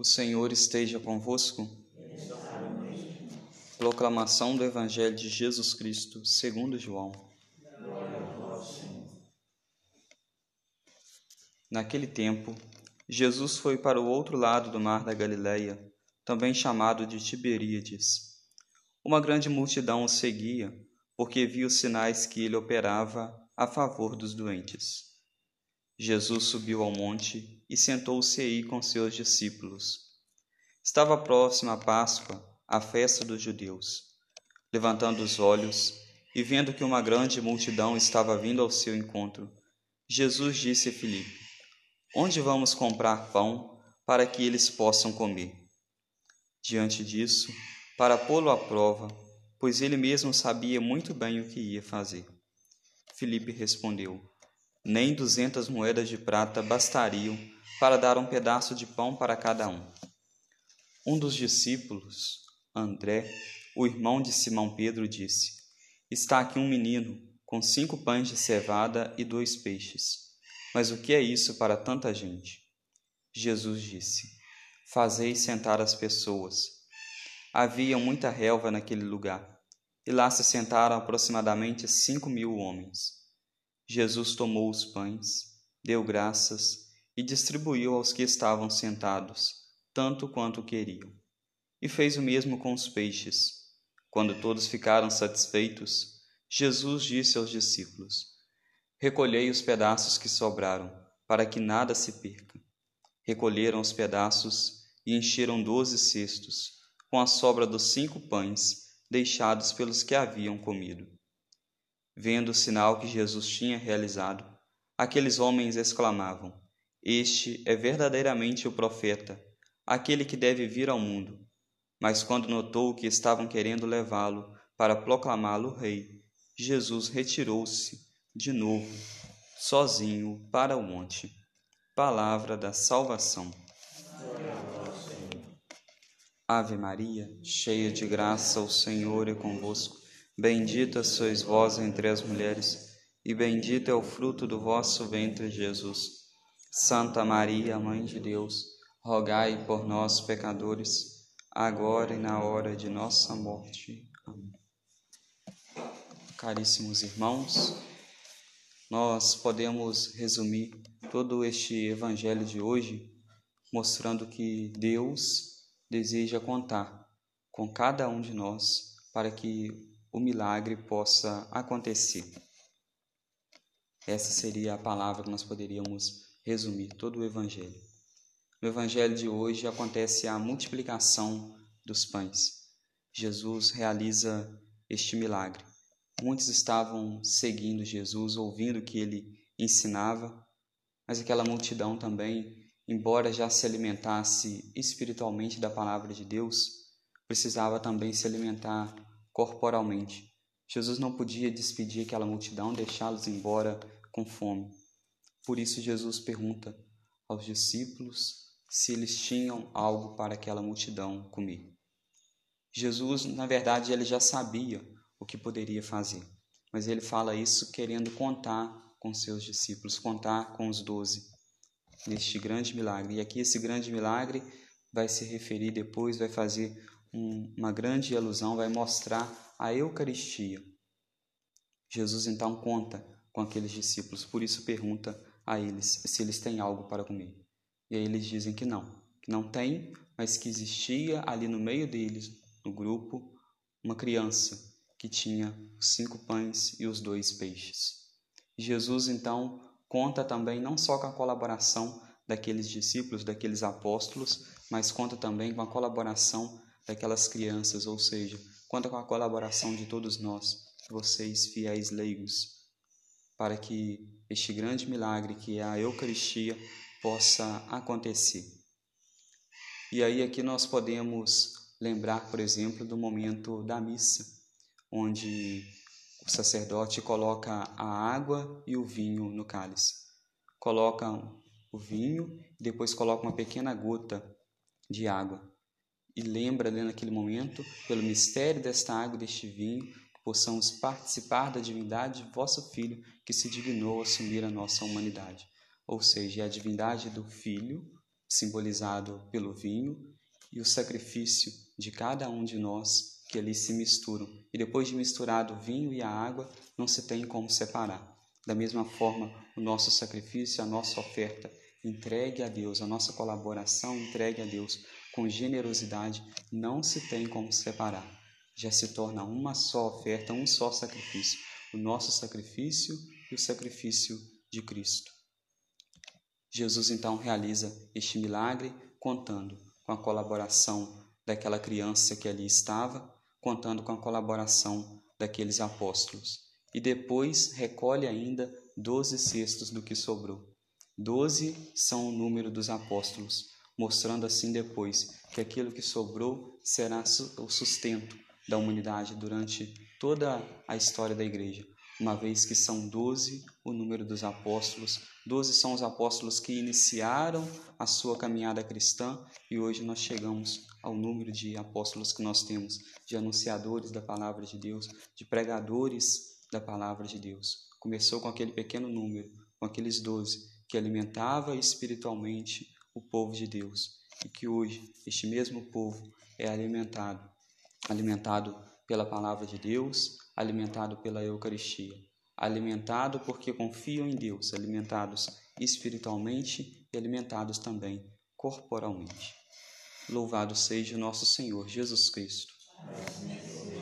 O Senhor esteja convosco. Proclamação do Evangelho de Jesus Cristo, segundo João. Naquele tempo, Jesus foi para o outro lado do mar da Galileia, também chamado de Tiberíades. Uma grande multidão o seguia, porque viu os sinais que ele operava a favor dos doentes. Jesus subiu ao monte e sentou-se aí com seus discípulos. Estava próxima a Páscoa, a festa dos judeus. Levantando os olhos e vendo que uma grande multidão estava vindo ao seu encontro, Jesus disse a Filipe: Onde vamos comprar pão para que eles possam comer? Diante disso, para pô-lo à prova, pois ele mesmo sabia muito bem o que ia fazer. Filipe respondeu: nem duzentas moedas de prata bastariam para dar um pedaço de pão para cada um. Um dos discípulos, André, o irmão de Simão Pedro, disse: Está aqui um menino com cinco pães de cevada e dois peixes. Mas o que é isso para tanta gente? Jesus disse: Fazei sentar as pessoas. Havia muita relva naquele lugar, e lá se sentaram aproximadamente cinco mil homens. Jesus tomou os pães, deu graças e distribuiu aos que estavam sentados, tanto quanto queriam. E fez o mesmo com os peixes. Quando todos ficaram satisfeitos, Jesus disse aos discípulos: Recolhei os pedaços que sobraram, para que nada se perca. Recolheram os pedaços e encheram doze cestos, com a sobra dos cinco pães deixados pelos que haviam comido. Vendo o sinal que Jesus tinha realizado, aqueles homens exclamavam: Este é verdadeiramente o profeta, aquele que deve vir ao mundo. Mas quando notou que estavam querendo levá-lo para proclamá-lo rei, Jesus retirou-se de novo, sozinho, para o monte. Palavra da salvação. Ave Maria, cheia de graça, o Senhor é convosco. Bendita sois vós entre as mulheres, e bendito é o fruto do vosso ventre, Jesus. Santa Maria, Mãe de Deus, rogai por nós, pecadores, agora e na hora de nossa morte. Amém. Caríssimos irmãos, nós podemos resumir todo este evangelho de hoje mostrando que Deus deseja contar com cada um de nós para que o milagre possa acontecer. Essa seria a palavra que nós poderíamos resumir todo o Evangelho. No Evangelho de hoje acontece a multiplicação dos pães. Jesus realiza este milagre. Muitos estavam seguindo Jesus, ouvindo o que ele ensinava, mas aquela multidão também, embora já se alimentasse espiritualmente da palavra de Deus, precisava também se alimentar corporalmente. Jesus não podia despedir aquela multidão, deixá-los embora com fome. Por isso, Jesus pergunta aos discípulos se eles tinham algo para aquela multidão comer. Jesus, na verdade, ele já sabia o que poderia fazer, mas ele fala isso querendo contar com seus discípulos, contar com os doze neste grande milagre. E aqui esse grande milagre vai se referir depois, vai fazer uma grande alusão, vai mostrar a Eucaristia. Jesus então conta com aqueles discípulos, por isso pergunta a eles se eles têm algo para comer. E aí eles dizem que não, que não tem, mas que existia ali no meio deles, no grupo, uma criança que tinha os cinco pães e os dois peixes. Jesus então conta também não só com a colaboração daqueles discípulos, daqueles apóstolos, mas conta também com a colaboração daquelas crianças, ou seja, conta com a colaboração de todos nós, vocês fiéis leigos, para que este grande milagre que é a Eucaristia possa acontecer. E aí aqui nós podemos lembrar, por exemplo, do momento da missa, onde o sacerdote coloca a água e o vinho no cálice. Coloca o vinho depois coloca uma pequena gota de água e lembra ali naquele momento, pelo mistério desta água e deste vinho, que possamos participar da divindade de vosso Filho, que se dignou assumir a nossa humanidade. Ou seja, é a divindade do Filho simbolizado pelo vinho, e o sacrifício de cada um de nós que ali se misturam. E depois de misturado o vinho e a água, não se tem como separar. Da mesma forma, o nosso sacrifício, a nossa oferta entregue a Deus, a nossa colaboração entregue a Deus com generosidade, não se tem como separar. Já se torna uma só oferta, um só sacrifício, o nosso sacrifício e o sacrifício de Cristo. Jesus então realiza este milagre contando com a colaboração daquela criança que ali estava, contando com a colaboração daqueles apóstolos. E depois recolhe ainda doze cestos do que sobrou. Doze são o número dos apóstolos, mostrando assim depois que aquilo que sobrou será o sustento da humanidade durante toda a história da igreja, uma vez que são doze o número dos apóstolos. Doze são os apóstolos que iniciaram a sua caminhada cristã e hoje nós chegamos ao número de apóstolos que nós temos, de anunciadores da palavra de Deus, de pregadores da palavra de Deus. Começou com aquele pequeno número, com aqueles doze, que alimentava espiritualmente o povo de Deus e que hoje este mesmo povo é alimentado, alimentado pela palavra de Deus, alimentado pela Eucaristia, alimentado porque confiam em Deus, alimentados espiritualmente e alimentados também corporalmente. Louvado seja o nosso Senhor Jesus Cristo. Amém.